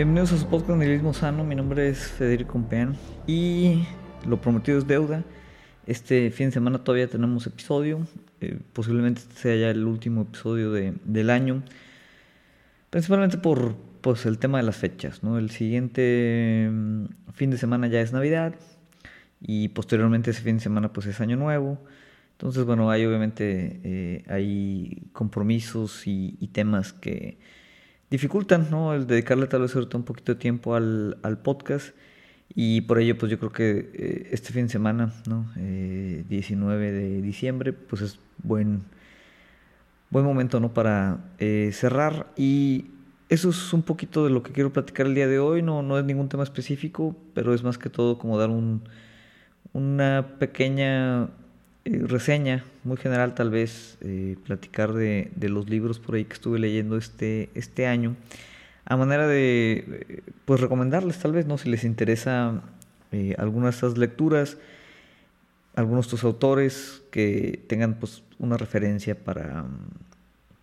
Bienvenidos a su podcast Nihilismo Sano. Mi nombre es Federico Compeán y lo prometido es deuda. Este fin de semana todavía tenemos episodio. Eh, posiblemente este sea ya el último episodio de, del año. Principalmente por pues, el tema de las fechas. ¿no? El siguiente mm, fin de semana ya es Navidad y posteriormente ese fin de semana pues es Año Nuevo. Entonces, bueno, hay obviamente eh, hay compromisos y, temas que dificultan, ¿no? El dedicarle tal vez un poquito de tiempo al, al podcast. Y por ello, pues yo creo que eh, este fin de semana, ¿no? 19 eh, de diciembre, pues es buen, buen momento, ¿no? Para cerrar. Y eso es un poquito de lo que quiero platicar el día de hoy. No, no es ningún tema específico, pero es más que todo como dar un, una pequeña eh, reseña muy general tal vez, eh, platicar de, los libros por ahí que estuve leyendo este, este año, a manera de eh, pues recomendarles tal vez, ¿no? Si les interesa alguna de estas lecturas, algunos de estos autores que tengan pues una referencia para,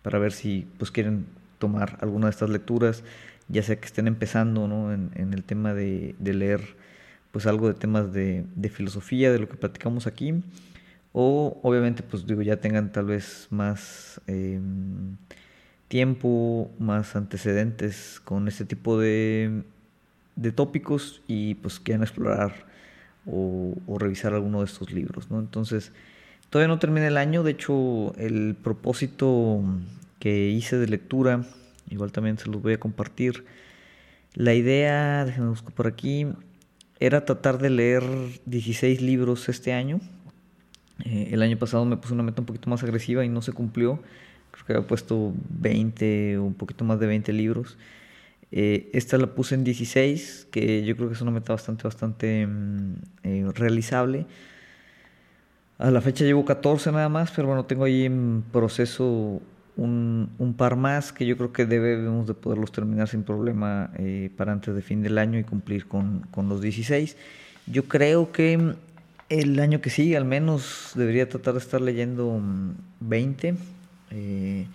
para ver si pues quieren tomar alguna de estas lecturas, ya sea que estén empezando ¿no? en, el tema de, de, leer pues algo de temas de, de filosofía, de lo que platicamos aquí, o obviamente pues digo ya tengan tal vez más em, tiempo, más antecedentes con este tipo de, de tópicos y pues quieran explorar o, revisar alguno de estos libros, ¿no? Entonces, todavía no termina el año, de hecho el propósito que hice de lectura, igual también se los voy a compartir. La idea, déjenme buscar por aquí, era tratar de leer 16 libros este año, eh, el año pasado me puse una meta un poquito más agresiva y no se cumplió. Creo que había puesto 20 o un poquito más de 20 libros. Eh, esta la puse en 16, que yo creo que es una meta bastante, bastante mm, eh, realizable. A la fecha llevo 14 nada más, pero bueno, tengo ahí en proceso un, un par más que yo creo que debemos de poderlos terminar sin problema para antes de fin del año y cumplir con, con los 16. Yo creo que el año que sigue al menos debería tratar de estar leyendo 20. Mm, eh,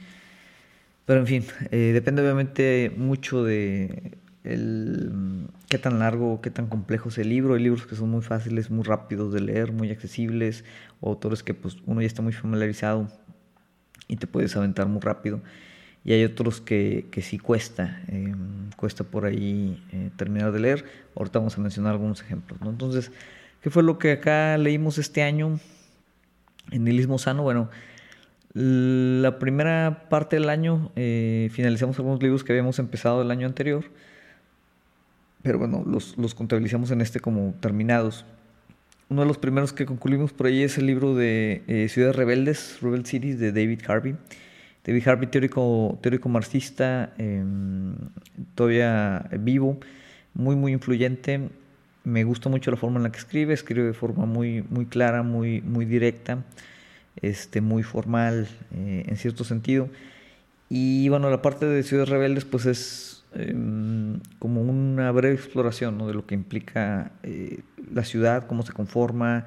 pero en fin, eh, depende obviamente mucho de el, mm, qué tan largo, qué tan complejo es el libro. Hay libros que son muy fáciles, muy rápidos de leer, muy accesibles, o autores que pues uno ya está muy familiarizado y te puedes aventar muy rápido. Y hay otros que, que sí cuesta, em, cuesta por ahí eh, terminar de leer. Ahorita vamos a mencionar algunos ejemplos. Entonces, ¿Qué fue lo que acá leímos este año en Nihilismo Sano? Bueno, la primera parte del año eh, finalizamos algunos libros que habíamos empezado el año anterior, pero bueno, los, contabilizamos en este como terminados. Uno de los primeros que concluimos por ahí es el libro de eh, Ciudades Rebeldes, Rebel Cities, de David Harvey. David Harvey, teórico, teórico marxista, em, todavía vivo, muy, muy influyente me gusta mucho la forma en la que escribe, escribe de forma muy, muy clara, muy, muy directa, este, muy formal eh, en cierto sentido. Y bueno, la parte de Ciudades Rebeldes pues es em, como una breve exploración de lo que implica eh, la ciudad, cómo se conforma,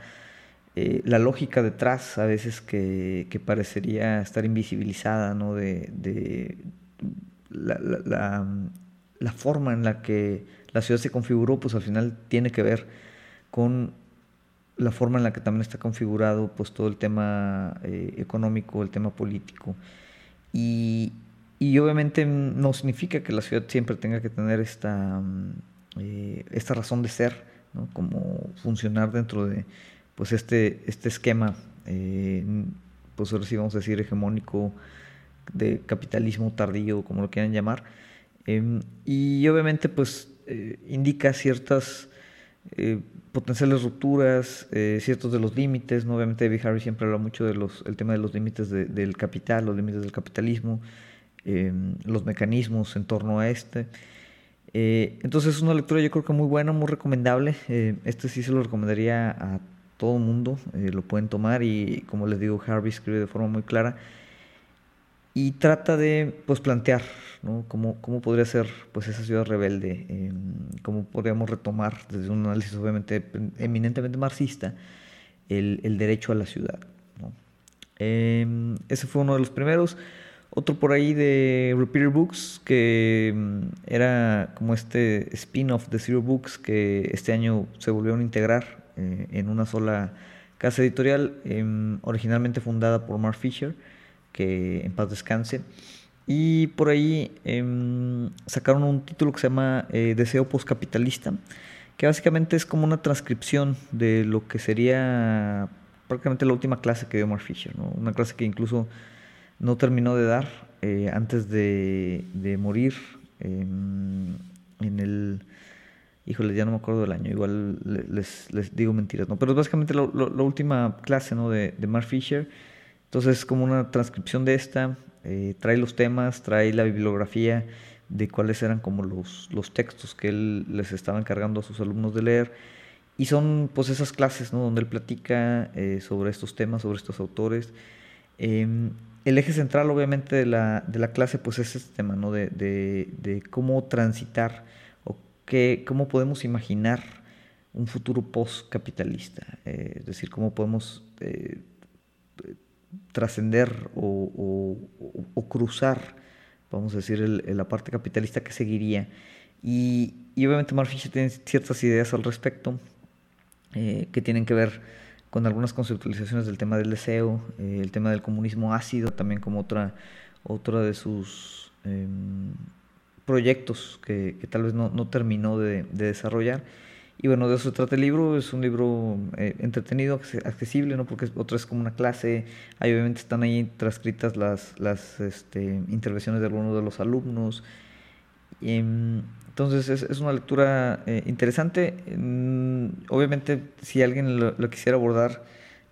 eh, la lógica detrás a veces que, que parecería estar invisibilizada, ¿no? de, de la, la, la forma en la que la ciudad se configuró, pues al final tiene que ver con la forma en la que también está configurado pues todo el tema eh, económico, el tema político. Y, obviamente no significa que la ciudad siempre tenga que tener esta, mm, eh, esta razón de ser, ¿no? como funcionar dentro de pues este, este esquema, eh, pues ahora sí vamos a decir hegemónico, de capitalismo tardío, como lo quieran llamar. Em, y obviamente pues eh, indica ciertas eh, potenciales rupturas, eh, ciertos de los límites. ¿no? Obviamente David Harry siempre habla mucho del el tema de los límites del capital, los límites del capitalismo, los mecanismos en torno a este. entonces es una lectura yo creo que muy buena, muy recomendable. este sí se lo recomendaría a todo el mundo, lo pueden tomar y como les digo, Harvey escribe de forma muy clara y trata de pues, plantear ¿no? cómo, cómo podría ser pues, esa ciudad rebelde, eh, cómo podríamos retomar desde un análisis obviamente eminentemente marxista el, el derecho a la ciudad. ¿no? Em, ese fue uno de los primeros. Otro por ahí de Repeater Books, que mm, era como este spin-off de Zero Books, que este año se volvieron a integrar eh, en una sola casa editorial, em, originalmente fundada por Mark Fisher, que en paz descanse. Y por ahí em, sacaron un título que se llama eh, Deseo Postcapitalista, que básicamente es como una transcripción de lo que sería prácticamente la última clase que dio Mark Fisher, una clase que incluso no terminó de dar eh, antes de, morir en el... Híjole, ya no me acuerdo del año, igual les, les digo mentiras, ¿no? Pero es básicamente la, última clase, ¿no? De, de Mark Fisher. Entonces es como una transcripción de esta, eh, trae los temas, trae la bibliografía de cuáles eran como los, los textos que él les estaba encargando a sus alumnos de leer. Y son pues esas clases ¿no? donde él platica eh, sobre estos temas, sobre estos autores. Em, el eje central obviamente de la, de la, clase pues es este tema ¿no? de, de, cómo transitar o qué, cómo podemos imaginar un futuro post-capitalista. Eh, es decir, cómo podemos trascender o, cruzar, vamos a decir, la parte capitalista que seguiría. Y, obviamente Mark tiene ciertas ideas al respecto eh, que tienen que ver con algunas conceptualizaciones del tema del deseo, eh, el tema del comunismo ácido, también como otra, otra de sus em, proyectos que, tal vez no, terminó de desarrollar. Y bueno, de eso se trata el libro, es un libro eh, entretenido, accesible, ¿no? porque otra es como una clase, ahí obviamente están ahí transcritas las, las este, intervenciones de algunos de los alumnos. Em, entonces es, es, una lectura eh, interesante. Mm, obviamente si alguien lo, quisiera abordar,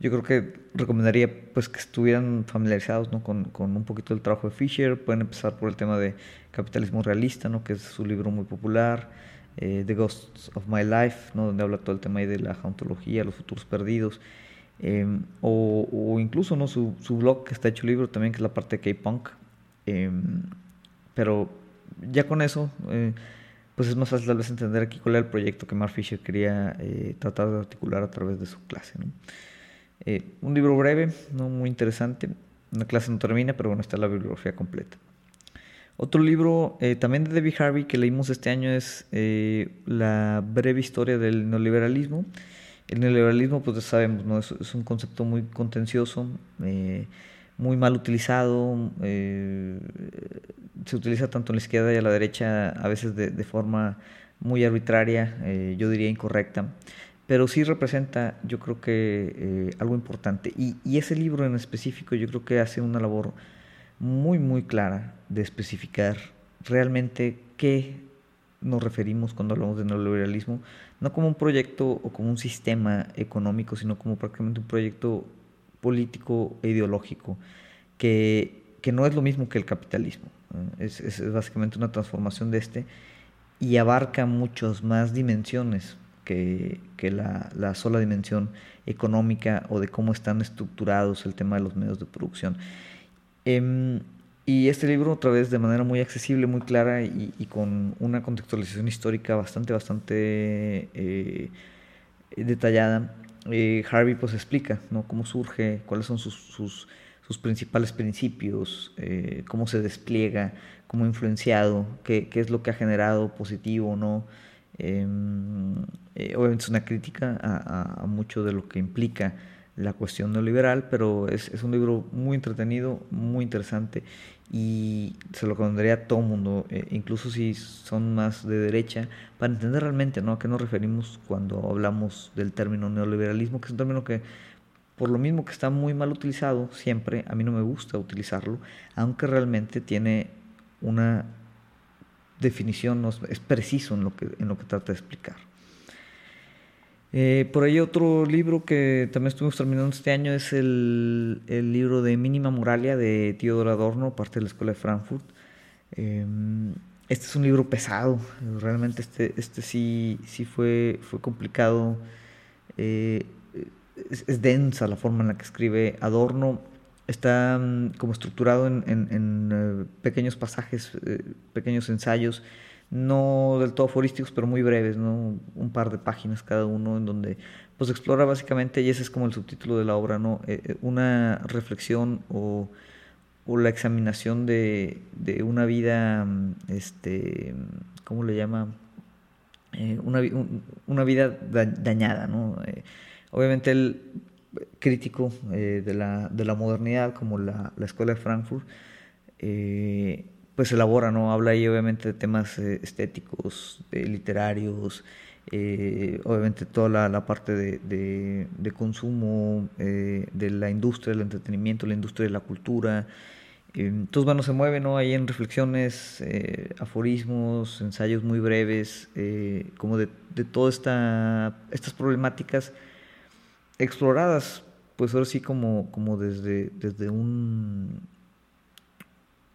yo creo que recomendaría pues que estuvieran familiarizados ¿no? con, con, un poquito del trabajo de Fisher. Pueden empezar por el tema de capitalismo realista, ¿no? que es su libro muy popular. Eh, The Ghosts of My Life, ¿no? donde habla todo el tema de la ontología, los futuros perdidos, em, o, incluso ¿no? Su, su, blog que está hecho libro también, que es la parte de K-Punk. Em, pero ya con eso, eh, pues es más fácil tal vez entender aquí cuál era el proyecto que Mark Fisher quería eh, tratar de articular a través de su clase. un libro breve, ¿no? muy interesante. Una clase no termina, pero bueno, está la bibliografía completa. Otro libro eh, también de Debbie Harvey que leímos este año es eh, La breve historia del neoliberalismo. El neoliberalismo, pues sabemos, ¿no? es, un concepto muy contencioso, eh, muy mal utilizado, se utiliza tanto en la izquierda y a la derecha a veces de, forma muy arbitraria, yo diría incorrecta, pero sí representa yo creo que algo importante. Y, y ese libro en específico yo creo que hace una labor muy, muy clara de especificar realmente qué nos referimos cuando hablamos de neoliberalismo, no como un proyecto o como un sistema económico, sino como prácticamente un proyecto político e ideológico, que, que no es lo mismo que el capitalismo. Es, es, básicamente una transformación de este y abarca muchas más dimensiones que, que la, la, sola dimensión económica o de cómo están estructurados el tema de los medios de producción. Em, y este libro, otra vez, de manera muy accesible, muy clara y, con una contextualización histórica bastante, bastante eh, detallada, eh, Harvey pues explica ¿no? cómo surge, cuáles son sus, sus, principales principios, eh, cómo se despliega, cómo ha influenciado, qué, qué, es lo que ha generado positivo o no. Em, obviamente es una crítica a mucho de lo que implica la cuestión neoliberal, pero es, es, un libro muy entretenido, muy interesante y se lo recomendaría a todo mundo, eh, incluso si son más de derecha, para entender realmente ¿no? a qué nos referimos cuando hablamos del término neoliberalismo, que es un término que por lo mismo que está muy mal utilizado siempre, a mí no me gusta utilizarlo, aunque realmente tiene una definición, es preciso en lo que, en lo que trata de explicar. Eh, por ahí otro libro que también estuvimos terminando este año es el, libro de Mínima Moralia de Theodor Adorno, parte de la Escuela de Frankfurt. Em, este es un libro pesado, realmente este, este sí, sí fue, fue complicado. Eh, es, densa la forma en la que escribe Adorno. Está mm, como estructurado en eh, pequeños pasajes, pequeños ensayos no del todo aforísticos, pero muy breves, ¿no? Un par de páginas cada uno en donde pues explora básicamente, y ese es como el subtítulo de la obra, ¿no? Eh, eh, una reflexión o o la examinación de, de una vida, este, ¿cómo le llama? Eh, una, una, vida dañada, ¿no? Eh, obviamente el crítico eh, de, la, de, la, modernidad, como la, la Escuela de Frankfurt, pues elabora, ¿no? Habla ahí obviamente de temas estéticos, literarios, obviamente toda la, la parte de, de, consumo, de la industria del entretenimiento, la industria de la cultura, entonces, bueno, se mueve ¿no? ahí en reflexiones, eh, aforismos, ensayos muy breves, eh, como de, de todas esta, estas problemáticas exploradas, pues ahora sí como, como desde, desde un,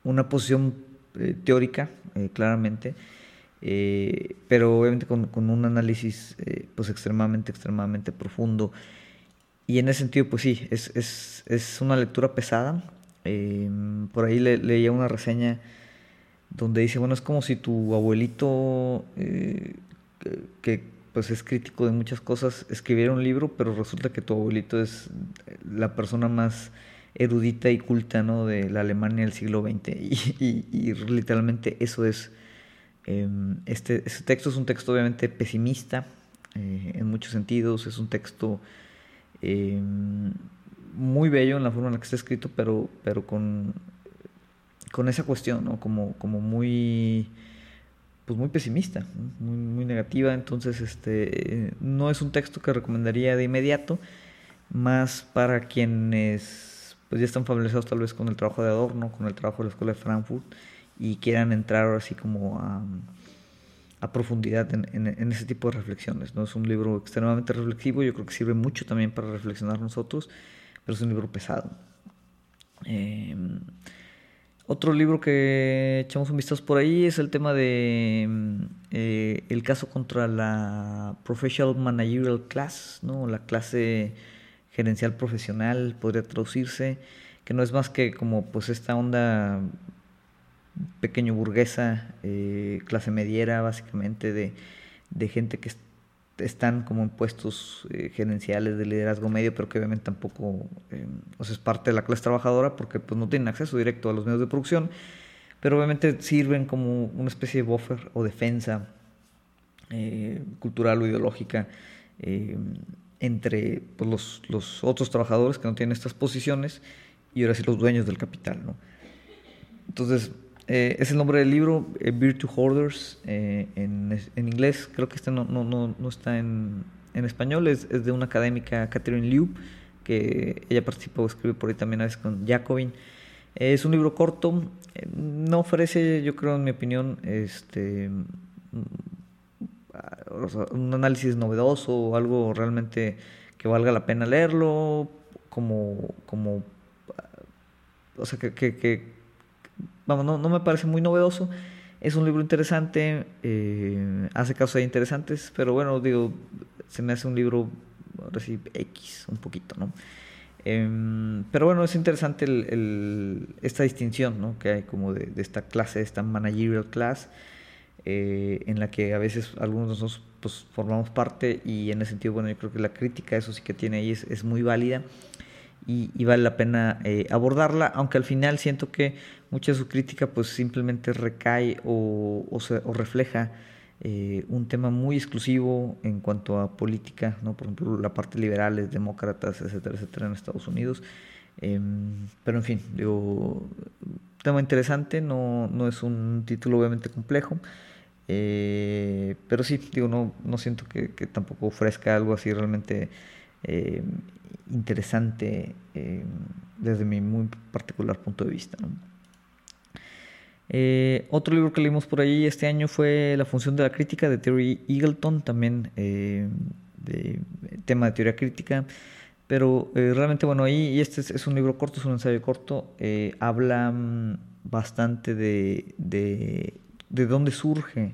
una posición eh, teórica, claramente, pero obviamente con, un análisis pues extremadamente, extremadamente profundo. Y en ese sentido, pues sí, es, es, es una lectura pesada, Em, por ahí leía una reseña donde dice, bueno, es como si tu abuelito, eh, que, pues es crítico de muchas cosas, escribiera un libro, pero resulta que tu abuelito es la persona más erudita y culta ¿no? de la Alemania del siglo XX. Y, literalmente eso es. Em, este, texto es un texto obviamente pesimista eh, en muchos sentidos, es un texto em, muy bello en la forma en la que está escrito, pero, pero con, con esa cuestión, ¿no? Como, como muy pues muy pesimista, muy, muy, negativa, entonces este no es un texto que recomendaría de inmediato, más para quienes pues ya están familiarizados tal vez con el trabajo de Adorno, con el trabajo de la Escuela de Frankfurt y quieran entrar ahora así como a, profundidad en, ese tipo de reflexiones. ¿no? Es un libro extremadamente reflexivo, yo creo que sirve mucho también para reflexionar nosotros pero es un libro pesado. Em, otro libro que echamos un vistazo por ahí es el tema de em, eh, el caso contra la Professional Managerial Class, ¿no? la clase gerencial profesional, podría traducirse, que no es más que como pues esta onda pequeño burguesa, eh, clase mediera básicamente, de, de gente que están como en puestos eh, gerenciales de liderazgo medio, pero que obviamente tampoco sea, es parte de la clase trabajadora porque pues, no tienen acceso directo a los medios de producción, pero obviamente sirven como una especie de buffer o defensa eh, cultural o ideológica entre pues, los, los, otros trabajadores que no tienen estas posiciones y ahora sí los dueños del capital. ¿no? Entonces, eh, es el nombre del libro, eh, Virtue Hoarders, eh, en, en, inglés. Creo que este no, no, no, no está en, en español. Es, es, de una académica, Catherine Liu, que ella participó, escribe por ahí también a veces con Jacobin. es un libro corto. No ofrece, yo creo, en mi opinión, este un análisis novedoso o algo realmente que valga la pena leerlo, como, como o sea, que, que vamos, no, no me parece muy novedoso. Es un libro interesante, eh, hace casos interesantes, pero bueno, digo, se me hace un libro, ahora sí, X, un poquito, ¿no? Em, pero bueno, es interesante el, esta distinción ¿no? que hay como de, de, esta clase, esta managerial class, eh, en la que a veces algunos de nosotros pues, formamos parte y en ese sentido, bueno, yo creo que la crítica, eso sí que tiene ahí, es, es muy válida y, vale la pena eh, abordarla, aunque al final siento que mucha de su crítica pues simplemente recae o, o, refleja eh, un tema muy exclusivo en cuanto a política, ¿no? por ejemplo la parte liberales, demócratas, etcétera, etcétera en Estados Unidos. Em, pero en fin, digo, tema interesante, no, no es un título obviamente complejo. Eh, pero sí, digo, no, no siento que, tampoco ofrezca algo así realmente eh, interesante eh, desde mi muy particular punto de vista. Otro libro que leímos por ahí este año fue La función de la crítica de Terry Eagleton, también de tema de teoría crítica. Pero realmente, bueno, ahí, y este es, un libro corto, es un ensayo corto, habla mm, bastante de, de dónde surge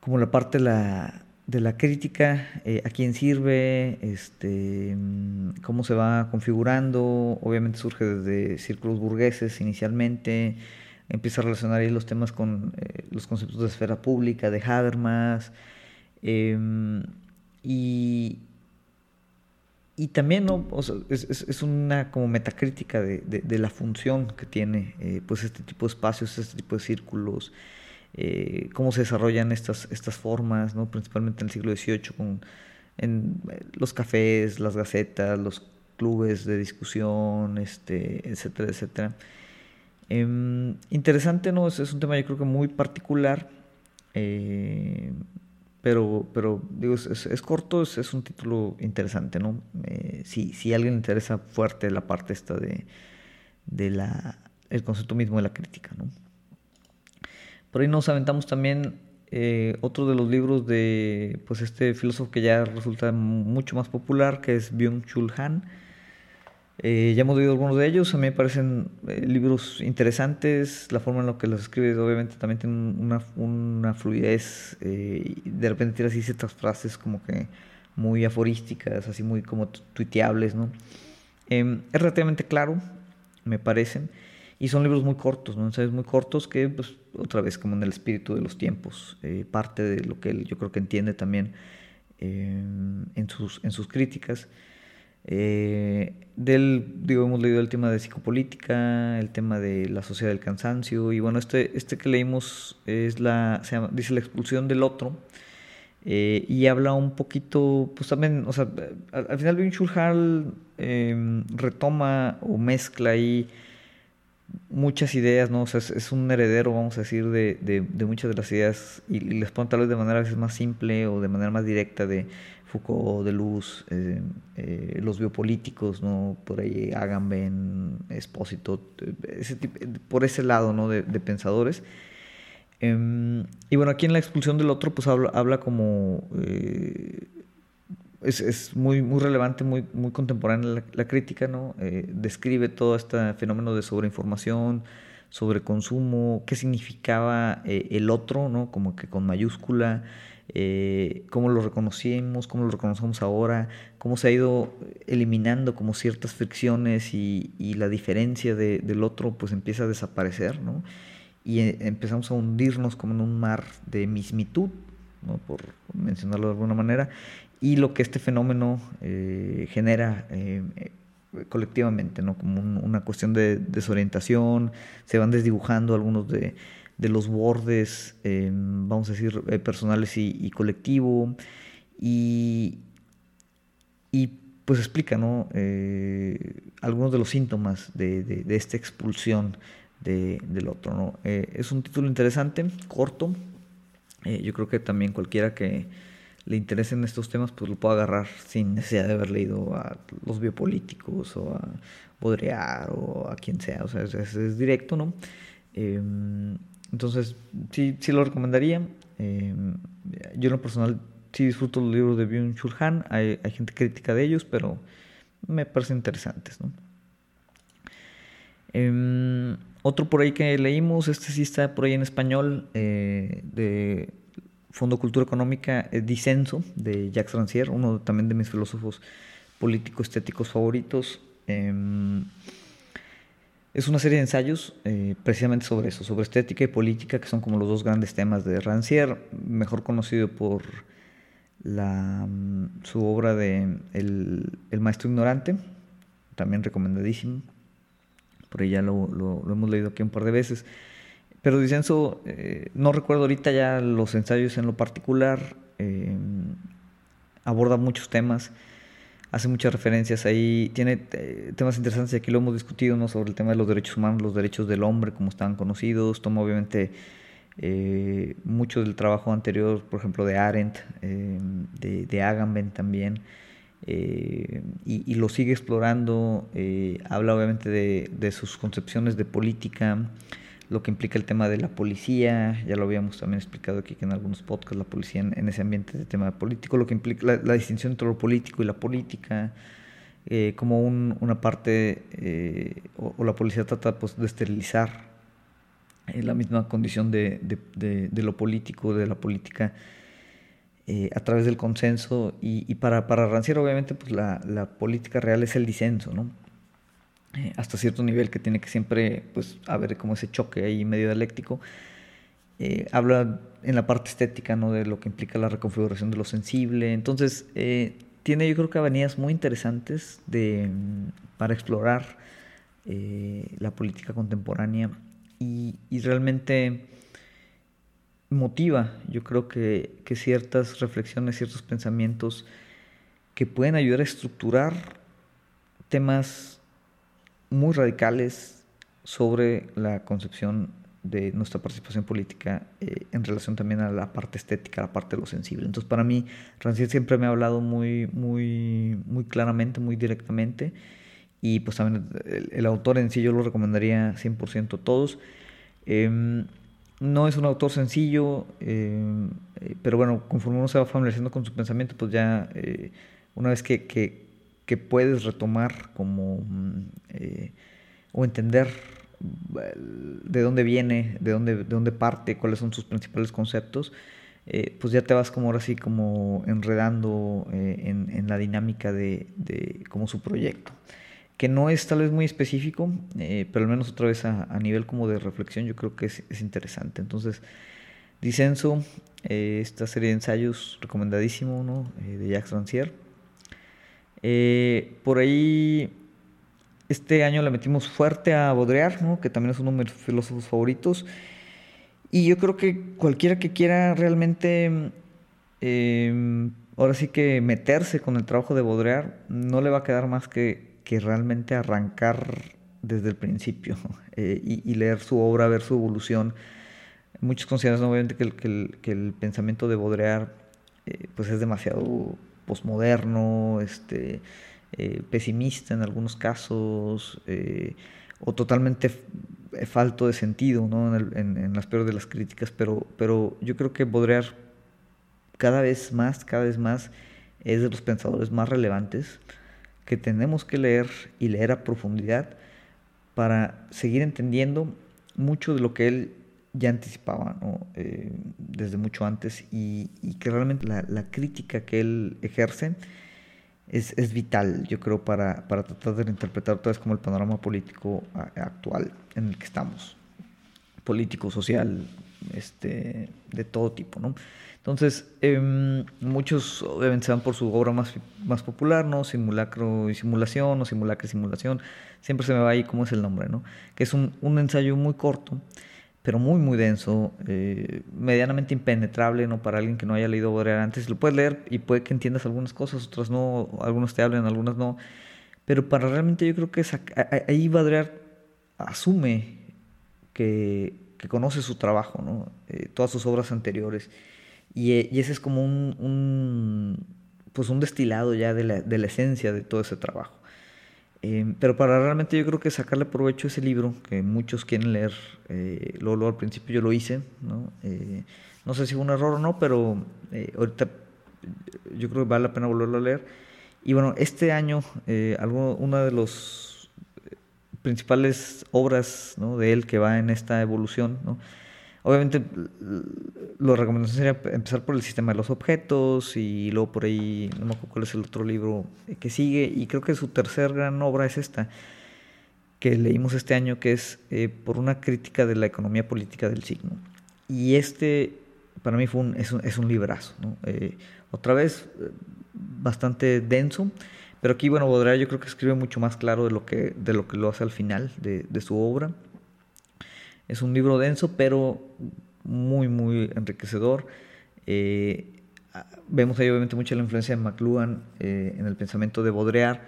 como la parte de la, de la crítica, eh, a quién sirve, este, mm, cómo se va configurando, obviamente surge desde círculos burgueses inicialmente, empieza a relacionar ahí los temas con eh, los conceptos de esfera pública, de Habermas, em, y, y también ¿no? es, una como metacrítica de, de, la función que tiene eh, pues este tipo de espacios, este tipo de círculos, eh, cómo se desarrollan estas, estas formas, ¿no? principalmente en el siglo XVIII, con, en eh, los cafés, las gacetas, los clubes de discusión, este, etcétera, etcétera. Em, interesante, ¿no? Es, es, un tema yo creo que muy particular. Pero, pero digo, es, es, corto, es, un título interesante, ¿no? Eh, si, si alguien interesa fuerte la parte esta de, de la, el concepto mismo de la crítica, ¿no? Por ahí nos aventamos también eh, otro de los libros de pues este filósofo que ya resulta mucho más popular, que es Byung-Chul Han, eh, ya hemos leído algunos de ellos, a mí me parecen eh, libros interesantes, la forma en la que los escribes obviamente también tiene una, una fluidez, eh, de repente tiene así ciertas frases como que muy aforísticas, así muy como tuiteables, ¿no? Em, es relativamente claro, me parecen, y son libros muy cortos, ¿no? Entonces, muy cortos que, pues, otra vez, como en el espíritu de los tiempos, parte de lo que él yo creo que entiende también em, en, sus, en sus críticas. Eh, del, digo, hemos leído el tema de psicopolítica, el tema de la sociedad del cansancio, y bueno, este, este que leímos es la, se dice la expulsión del otro, eh, y habla un poquito, pues también, o sea, al, final Byung em, retoma o mezcla ahí muchas ideas, ¿no? O sea, es, un heredero, vamos a decir, de, de, muchas de las ideas, y, y les pone tal vez de manera a veces más simple o de manera más directa de Foucault, Deleuze, eh, eh, los biopolíticos, ¿no? Por ahí Agamben, Espósito, ese por ese lado, ¿no? De, pensadores. Em, y bueno, aquí en la expulsión del otro, pues habla, como... Eh, es, muy, relevante, muy, contemporánea la, crítica, ¿no? describe todo este fenómeno de sobreinformación, sobreconsumo, qué significaba el otro, ¿no? Como que con mayúscula, eh, cómo lo reconocimos, cómo lo reconocemos ahora, cómo se ha ido eliminando como ciertas fricciones y, la diferencia del otro pues empieza a desaparecer, ¿no? Y eh, empezamos a hundirnos como en un mar de mismitud, ¿no? por mencionarlo de alguna manera, y lo que este fenómeno eh, genera colectivamente, ¿no? Como una cuestión de desorientación, se van desdibujando algunos de de los bordes, em, vamos a decir, eh, personales y, colectivo. Y, y, pues explica ¿no? Eh, algunos de los síntomas de, esta expulsión del otro. ¿no? Eh, es un título interesante, corto. yo creo que también cualquiera que le interesen estos temas, pues lo puede agarrar sin necesidad de haber leído a los biopolíticos o a Baudrillard o a quien sea. O sea, es, es directo, ¿no? Entonces, sí, sí lo recomendaría. Eh, yo en lo personal sí disfruto los libros de Byung-Chul Han. Hay, hay, gente crítica de ellos, pero me parecen interesantes. ¿no? Em, otro por ahí que leímos, este sí está por ahí en español, eh, de Fondo Cultura Económica, eh, Disenso, de Jacques Rancière, uno también de mis filósofos político-estéticos favoritos. Em, es una serie de ensayos eh, precisamente sobre eso, sobre estética y política, que son como los dos grandes temas de Rancière, mejor conocido por la, mm, su obra de el, Maestro Ignorante, también recomendadísimo. Por ahí ya lo, hemos leído aquí un par de veces. Pero Dicenso, eh, no recuerdo ahorita ya los ensayos en lo particular, eh, aborda muchos temas hace muchas referencias ahí, tiene eh, temas interesantes y aquí lo hemos discutido ¿no? sobre el tema de los derechos humanos, los derechos del hombre, como estaban conocidos, toma obviamente eh, mucho del trabajo anterior, por ejemplo, de Arendt, eh, de, de, Agamben también, y, y, lo sigue explorando, habla obviamente de, de sus concepciones de política, lo que implica el tema de la policía, ya lo habíamos también explicado aquí que en algunos podcasts, la policía en, ese ambiente de tema político, lo que implica la, distinción entre lo político y la política, eh, como una parte, eh, o, la policía trata pues, de esterilizar eh, la misma condición de, lo político, de la política, a través del consenso, y, para, para obviamente pues la política real es el disenso, ¿no? Eh, hasta cierto nivel que tiene que siempre pues haber como ese choque ahí medio dialéctico. Eh, habla en la parte estética ¿no? de lo que implica la reconfiguración de lo sensible. Entonces, eh, tiene yo creo que avenidas muy interesantes de, para explorar eh, la política contemporánea y, realmente motiva, yo creo que, que, ciertas reflexiones, ciertos pensamientos que pueden ayudar a estructurar temas muy radicales sobre la concepción de nuestra participación política eh, en relación también a la parte estética, a la parte de lo sensible. Entonces, para mí, Rancière siempre me ha hablado muy, muy, muy claramente, muy directamente, y pues también el, autor en sí yo lo recomendaría 100% a todos. Em, no es un autor sencillo, em, eh, pero bueno, conforme uno se va familiarizando con su pensamiento, pues ya eh, una vez que, que, que, puedes retomar como mm, o entender de dónde viene, de dónde, de dónde parte, cuáles son sus principales conceptos, eh, pues ya te vas como ahora sí como enredando eh, en, la dinámica de, como su proyecto. Que no es tal vez muy específico, eh, pero al menos otra vez a, nivel como de reflexión yo creo que es, interesante. Entonces, Disenso, esta serie de ensayos recomendadísimo, ¿no? de Jacques Rancière. Por ahí este año le metimos fuerte a Baudrillard, ¿no? que también es uno de mis filósofos favoritos. Y yo creo que cualquiera que quiera realmente, em, ahora sí que meterse con el trabajo de Baudrillard, no le va a quedar más que, que realmente arrancar desde el principio eh, y, leer su obra, ver su evolución. Muchos consideran obviamente que el, que el, que el pensamiento de Baudrillard eh, pues es demasiado posmoderno, este, eh, pesimista en algunos casos eh, o totalmente falto de sentido ¿no? en, las peores de las críticas, pero, pero yo creo que Baudrillard cada vez más, cada vez más es de los pensadores más relevantes que tenemos que leer y leer a profundidad para seguir entendiendo mucho de lo que él ya anticipaba eh, desde mucho antes y, que realmente la, la, crítica que él ejerce es, es vital, yo creo, para, para tratar de interpretar otra vez como el panorama político actual en el que estamos. Político, social, este, de todo tipo, ¿no? Entonces, eh, muchos obviamente se van por su obra más, más popular, ¿no? Simulacro y simulación, o simulacro y simulación. Siempre se me va ahí cómo es el nombre, ¿no? Que es un, un ensayo muy corto pero muy, muy denso, eh, medianamente impenetrable, ¿no? Para alguien que no haya leído Baudrillard antes. Lo puedes leer y puede que entiendas algunas cosas, otras no, algunos te hablen, algunas no. Pero para realmente yo creo que ahí Baudrillard asume que, que, conoce su trabajo, ¿no? Eh, todas sus obras anteriores. Y, y, ese es como un, un, pues un destilado ya de la, de la esencia de todo ese trabajo. Em, pero para realmente yo creo que sacarle provecho a ese libro, que muchos quieren leer, eh, luego, al principio yo lo hice, ¿no? Eh, no sé si fue un error o no, pero eh, ahorita yo creo que vale la pena volverlo a leer. Y bueno, este año, eh, algo, una de las principales obras ¿no? de él que va en esta evolución, ¿no? Obviamente, la recomendación sería empezar por el sistema de los objetos y luego por ahí, no me acuerdo cuál es el otro libro que sigue, y creo que su tercer gran obra es esta, que leímos este año, que es eh, por una crítica de la economía política del signo. Y este, para mí, fue un, es, un, es un librazo. Eh, otra vez, eh, bastante denso, pero aquí, bueno, Baudrillard yo creo que escribe mucho más claro de lo que, de lo, que lo hace al final de, de su obra. Es un libro denso, pero muy, muy enriquecedor. Eh, vemos ahí obviamente mucha la influencia de McLuhan eh, en el pensamiento de Baudrillard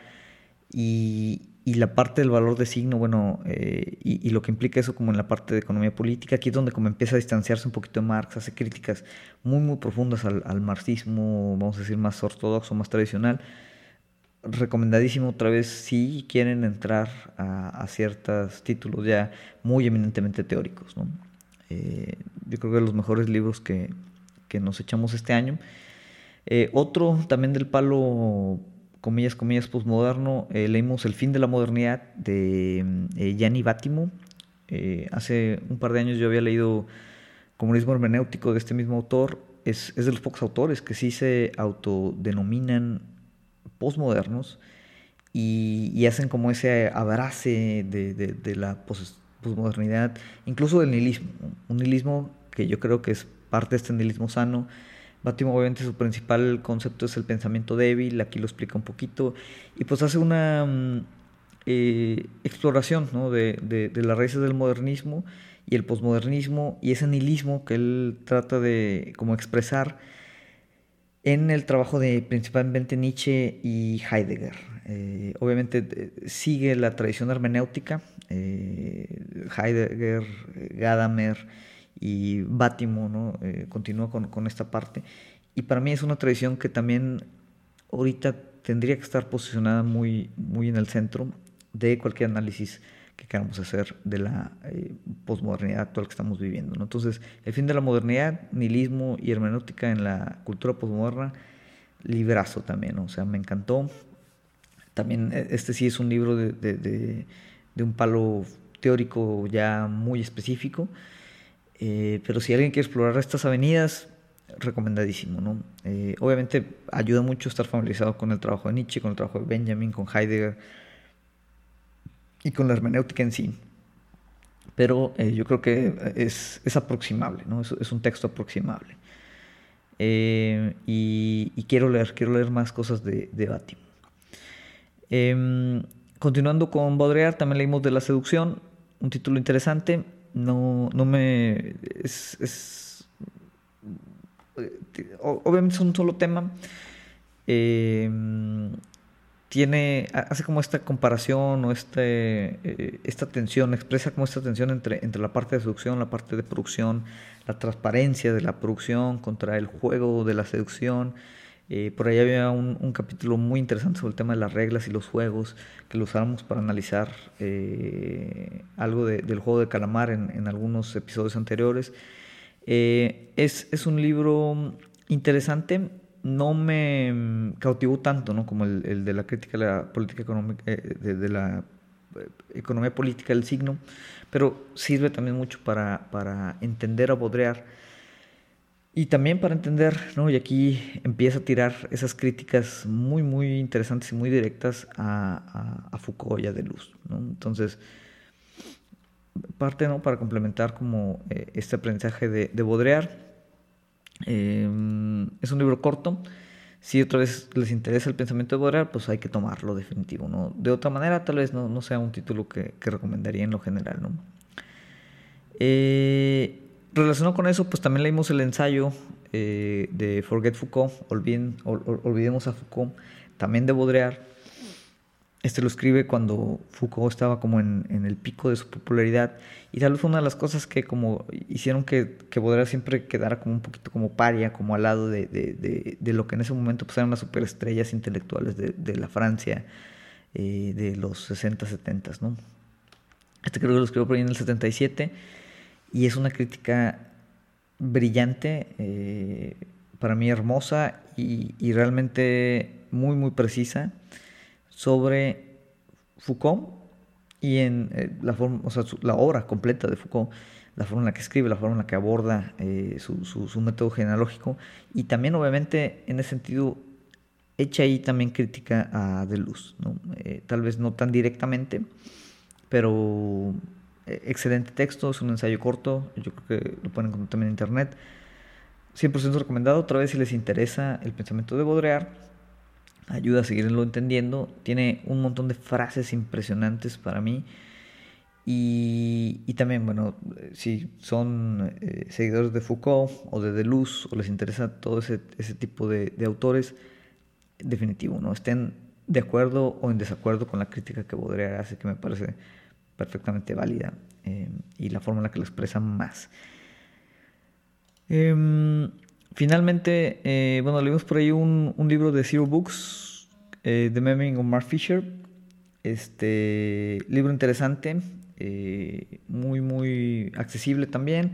y, la parte del valor de signo, bueno, eh, y, lo que implica eso como en la parte de economía política, aquí es donde como empieza a distanciarse un poquito de Marx, hace críticas muy, muy profundas al, al marxismo, vamos a decir, más ortodoxo, más tradicional, recomendadísimo otra vez si quieren entrar a, ciertos títulos ya muy eminentemente teóricos. Eh, yo creo que los mejores libros que, nos echamos este año. Eh, otro también del palo, comillas, comillas, postmoderno, eh, leímos El fin de la modernidad de Gianni Bátimo. hace un par de años yo había leído Comunismo hermenéutico de este mismo autor. Es, es de los pocos autores que sí se autodenominan postmodernos y, hacen como ese abrace de, la posmodernidad, incluso del nihilismo, un nihilismo que yo creo que es parte de este nihilismo sano, Bátimo obviamente su principal concepto es el pensamiento débil, aquí lo explica un poquito, y pues hace una mm, eh, exploración ¿no? de, de, las raíces del modernismo y el posmodernismo y ese nihilismo que él trata de como expresar en el trabajo de principalmente Nietzsche y Heidegger. Eh, obviamente eh, sigue la tradición hermenéutica, Heidegger, Gadamer, y Bátimo, ¿no? Eh, continúa con, con, esta parte. Y para mí es una tradición que también ahorita tendría que estar posicionada muy, muy en el centro de cualquier análisis que queramos hacer de la eh, posmodernidad actual que estamos viviendo. ¿no? Entonces, el fin de la modernidad, nihilismo y hermenéutica en la cultura posmoderna, librazo también, o sea, me encantó. También eh, este sí es un libro de, de, de, de un palo teórico ya muy específico, eh, pero si alguien quiere explorar estas avenidas, recomendadísimo. ¿no? Eh, obviamente ayuda mucho estar familiarizado con el trabajo de Nietzsche, con el trabajo de Benjamin, con Heidegger y con la hermenéutica en sí. Pero eh, yo creo que es, es aproximable, ¿no? es, es, un texto aproximable. Y, y, quiero leer, quiero leer más cosas de, de Batim. Em, continuando con Baudrillard, también leímos de la seducción, un título interesante no, no me... Es, obviamente es un solo tema. Tiene, hace como esta comparación o este, eh, esta tensión, expresa como esta tensión entre, entre la parte de seducción, la parte de producción, la transparencia de la producción contra el juego de la seducción. Eh, por ahí había un, capítulo muy interesante sobre el tema de las reglas y los juegos, que lo usamos para analizar eh, algo del juego de calamar en, algunos episodios anteriores. Eh, es, es, un libro interesante, no me cautivó tanto ¿no? como el, de la crítica de la política económica, de, la economía política del signo, pero sirve también mucho para, para entender a Baudrillard y también para entender, ¿no? y aquí empieza a tirar esas críticas muy, muy interesantes y muy directas a, a, Foucault y a Deleuze. ¿no? Entonces, parte ¿no? para complementar como eh, este aprendizaje de, de Baudrillard. Em, es un libro corto. Si otra vez les interesa el pensamiento de Baudrillard, pues hay que tomarlo definitivo. ¿no? De otra manera, tal vez no, no sea un título que, que recomendaría en lo general. ¿no? Eh, relacionado con eso, pues también leímos el ensayo eh, de Forget Foucault, olvidemos a Foucault, también de Baudrillard. Este lo escribe cuando Foucault estaba como en, el pico de su popularidad y tal vez fue una de las cosas que como hicieron que, que Baudrillard siempre quedara como un poquito como paria, como al lado de, lo que en ese momento pues eran las superestrellas intelectuales de, la Francia eh, de los 60, 70, ¿no? Este creo que lo escribió por ahí en el 77 y es una crítica brillante, eh, para mí hermosa y, realmente muy, muy precisa sobre Foucault y en eh, la, forma, o sea, la obra completa de Foucault, la forma en la que escribe, la forma en la que aborda eh, su, su, método genealógico y también obviamente en ese sentido echa ahí también crítica a Deleuze, ¿no? tal vez no tan directamente, pero eh, excelente texto, es un ensayo corto, yo creo que lo pueden encontrar también en internet. 100% recomendado, otra vez si les interesa el pensamiento de Baudrillard, ayuda a seguirlo entendiendo. Tiene un montón de frases impresionantes para mí. Y, y también, bueno, si son eh, seguidores de Foucault o de Deleuze o les interesa todo ese, ese tipo de, de, autores, definitivo, ¿no? Estén de acuerdo o en desacuerdo con la crítica que Baudrillard hace, que me parece perfectamente válida eh, y la forma en la que lo expresa más. Em, finalmente, eh, bueno, leímos por ahí un, libro de Zero Books eh, de Memory of Mark Fisher. Este libro interesante, muy, muy accesible también.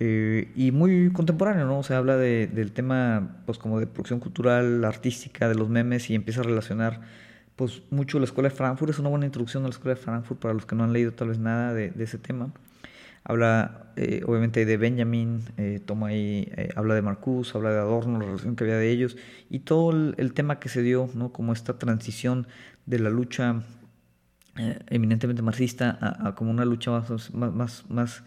y muy contemporáneo, ¿no? se habla del tema, pues como de producción cultural, artística, de los memes y empieza a relacionar pues mucho la Escuela de Frankfurt, es una buena introducción a la Escuela de Frankfurt para los que no han leído tal vez nada de, ese tema. Habla eh, obviamente de Benjamin, eh, toma ahí, eh, habla de Marcus, habla de Adorno, la relación que había de ellos y todo el, tema que se dio, ¿no? como esta transición de la lucha eminentemente marxista a, como una lucha más, más, más,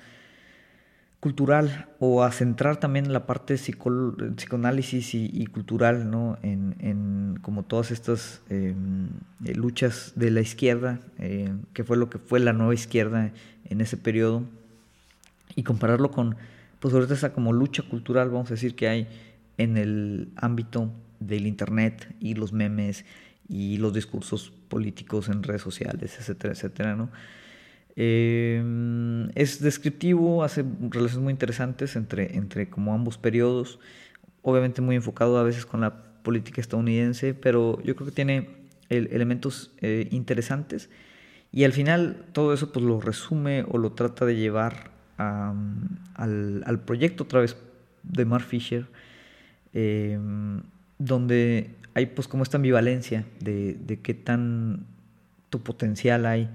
cultural o a centrar también la parte psicoanálisis y, cultural, ¿no? En, como todas estas eh, luchas de la izquierda, eh, que fue lo que fue la nueva izquierda en ese periodo, y compararlo con, pues ahorita esa como lucha cultural, vamos a decir, que hay en el ámbito del Internet y los memes y los discursos políticos en redes sociales, etcétera, etcétera, ¿no? Em, es descriptivo, hace relaciones muy interesantes entre, entre como ambos periodos, obviamente muy enfocado a veces con la política estadounidense, pero yo creo que tiene elementos eh, interesantes y al final todo eso pues lo resume o lo trata de llevar al, al, proyecto otra vez de Mark Fisher, em, donde hay pues como esta ambivalencia de, de qué tan tu potencial hay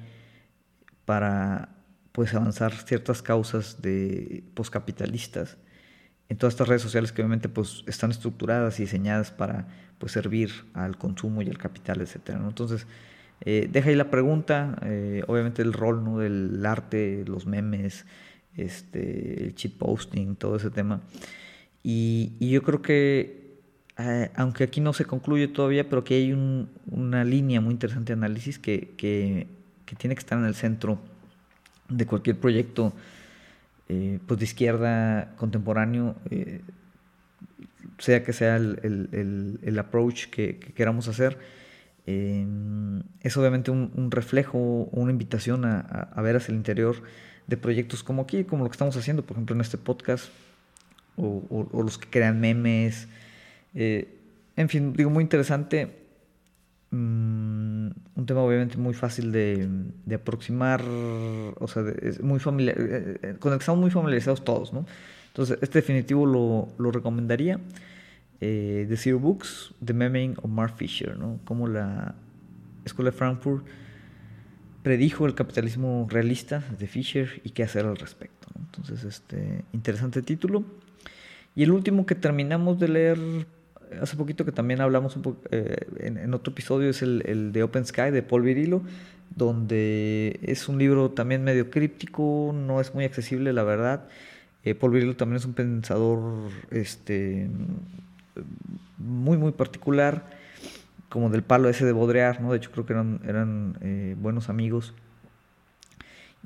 para pues avanzar ciertas causas de poscapitalistas en todas estas redes sociales que obviamente pues están estructuradas y diseñadas para pues servir al consumo y al capital, etcétera. Entonces, eh, deja ahí la pregunta, eh, obviamente el rol ¿no? del arte, los memes, este, el cheat posting, todo ese tema. Y, yo creo que, eh, aunque aquí no se concluye todavía, pero que hay una línea muy interesante de análisis que, que que tiene que estar en el centro de cualquier proyecto eh, pues de izquierda contemporáneo, eh, sea que sea el, approach que, queramos hacer, eh, es obviamente un, reflejo o una invitación a, ver hacia el interior de proyectos como aquí, como lo que estamos haciendo, por ejemplo, en este podcast, o, o los que crean memes. en fin, digo, muy interesante Mm, un tema obviamente muy fácil de, aproximar, o sea, es muy familiar, eh, eh, con el que estamos muy familiarizados todos, ¿no? Entonces, este definitivo lo, recomendaría. Eh, The Zero Books, The Meming of Mark Fisher, ¿no? Como la Escuela de Frankfurt predijo el capitalismo realista de Fisher y qué hacer al respecto. Entonces, este interesante título. Y el último que terminamos de leer hace poquito que también hablamos un eh, en, otro episodio es el, de Open Sky de Paul Virilo, donde es un libro también medio críptico, no es muy accesible la verdad. Eh, Paul Virilo también es un pensador este, muy muy particular, como del palo ese de Baudrillard, ¿no? de hecho creo que eran, eran eh, buenos amigos.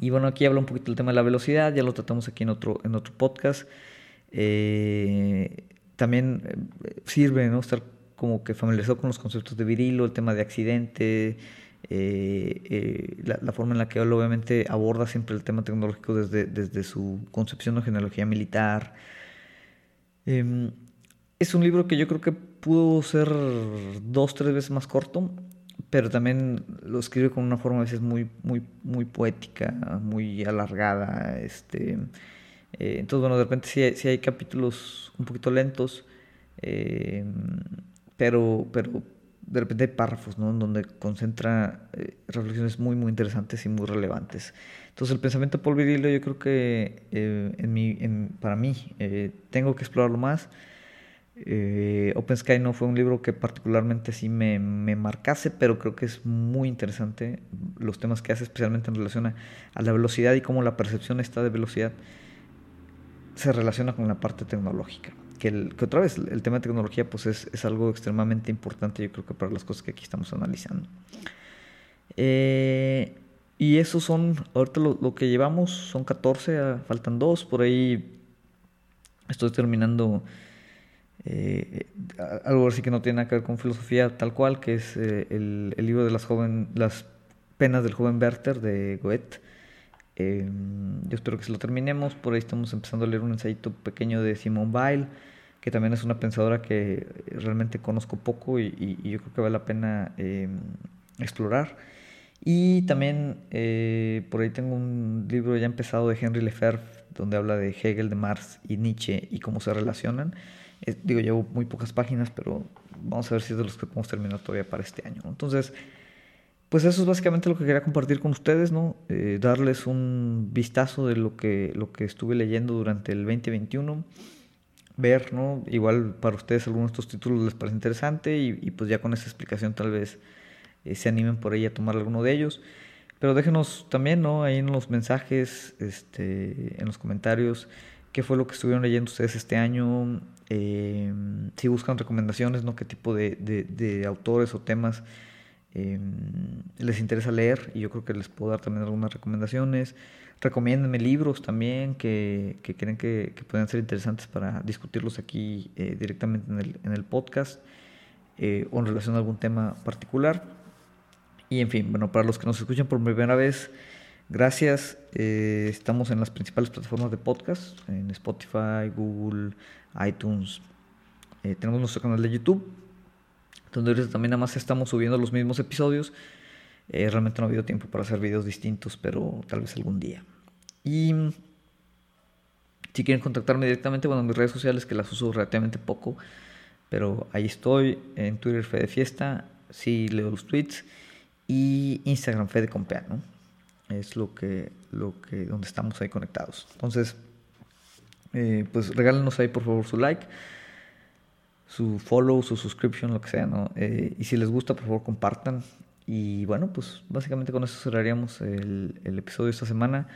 Y bueno, aquí habla un poquito del tema de la velocidad, ya lo tratamos aquí en otro, en otro podcast. Eh, también eh, sirve ¿no? estar como que familiarizado con los conceptos de virilo, el tema de accidente, eh, eh, la, forma en la que él obviamente aborda siempre el tema tecnológico desde, desde su concepción de genealogía militar. Em, es un libro que yo creo que pudo ser dos, tres veces más corto, pero también lo escribe con una forma a veces muy, muy, muy poética, muy alargada. Este, eh, entonces, bueno, de repente sí hay, capítulos un poquito lentos, eh, pero, pero de repente hay párrafos, ¿no? En donde concentra eh, reflexiones muy, muy interesantes y muy relevantes. Entonces, el pensamiento Paul Virilio yo creo que en mi, para mí tengo que explorarlo más. Open Sky no fue un libro que particularmente sí me, me, marcase, pero creo que es muy interesante los temas que hace, especialmente en relación a, a la velocidad y cómo la percepción está de velocidad se relaciona con la parte tecnológica. Que, el, que otra vez, el tema de tecnología pues es, es, algo extremadamente importante, yo creo que para las cosas que aquí estamos analizando. Eh, y esos son, ahorita lo, que llevamos son 14, ah, faltan dos, por ahí estoy terminando eh, algo así que no tiene nada que ver con filosofía tal cual, que es eh, el, el, libro de las, joven, las penas del joven Werther de Goethe. Em, yo espero que se lo terminemos. Por ahí estamos empezando a leer un ensayito pequeño de Simone Weil, que también es una pensadora que realmente conozco poco y, yo creo que vale la pena em, explorar. Y también eh, por ahí tengo un libro ya empezado de Henry Lefebvre, donde habla de Hegel, de Marx y Nietzsche y cómo se relacionan. Digo, llevo muy pocas páginas, pero vamos a ver si es de los que podemos terminar todavía para este año. Entonces, pues eso es básicamente lo que quería compartir con ustedes, ¿no? Eh, darles un vistazo de lo que, lo que estuve leyendo durante el 2021. Ver, ¿no? Igual para ustedes algunos de estos títulos les parece interesante y, pues ya con esa explicación tal vez eh, se animen por ahí a tomar alguno de ellos. Pero déjenos también, ¿no? Ahí en los mensajes, este, en los comentarios, qué fue lo que estuvieron leyendo ustedes este año, em, si buscan recomendaciones, ¿no? qué tipo de, autores o temas em, les interesa leer y yo creo que les puedo dar también algunas recomendaciones. Recomiéndenme libros también que, creen que, que, pueden ser interesantes para discutirlos aquí eh, directamente en el, en el podcast eh, o en relación a algún tema particular. Y en fin, bueno, para los que nos escuchan por primera vez, gracias. Eh, estamos en las principales plataformas de podcast, en Spotify, Google, iTunes. tenemos nuestro canal de YouTube, donde también nada más estamos subiendo los mismos episodios. realmente no ha habido tiempo para hacer videos distintos, pero tal vez algún día. Y si quieren contactarme directamente, bueno, mis redes sociales que las uso relativamente poco, pero ahí estoy, en Twitter Fede Fiesta, sí leo los tweets, y Instagram Fede Compea, ¿no? Es lo que, lo que, donde estamos ahí conectados. Entonces, eh, pues regálenos ahí por favor su like, su follow, su subscription, lo que sea, ¿no? Eh, y si les gusta, por favor compartan. Y bueno, pues básicamente con eso cerraríamos el, episodio de esta semana.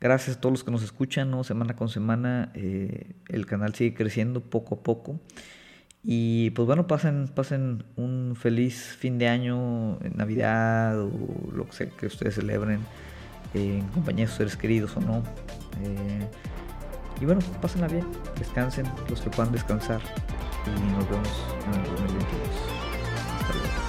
Gracias a todos los que nos escuchan, ¿no? semana con semana. Eh, el canal sigue creciendo poco a poco. Y pues bueno, pasen, pasen un feliz fin de año, Navidad o lo que sea que ustedes celebren, eh, en compañía de sus seres queridos o no. Eh, y bueno, pásenla bien, descansen los que puedan descansar y nos vemos en el 2022. Hasta luego.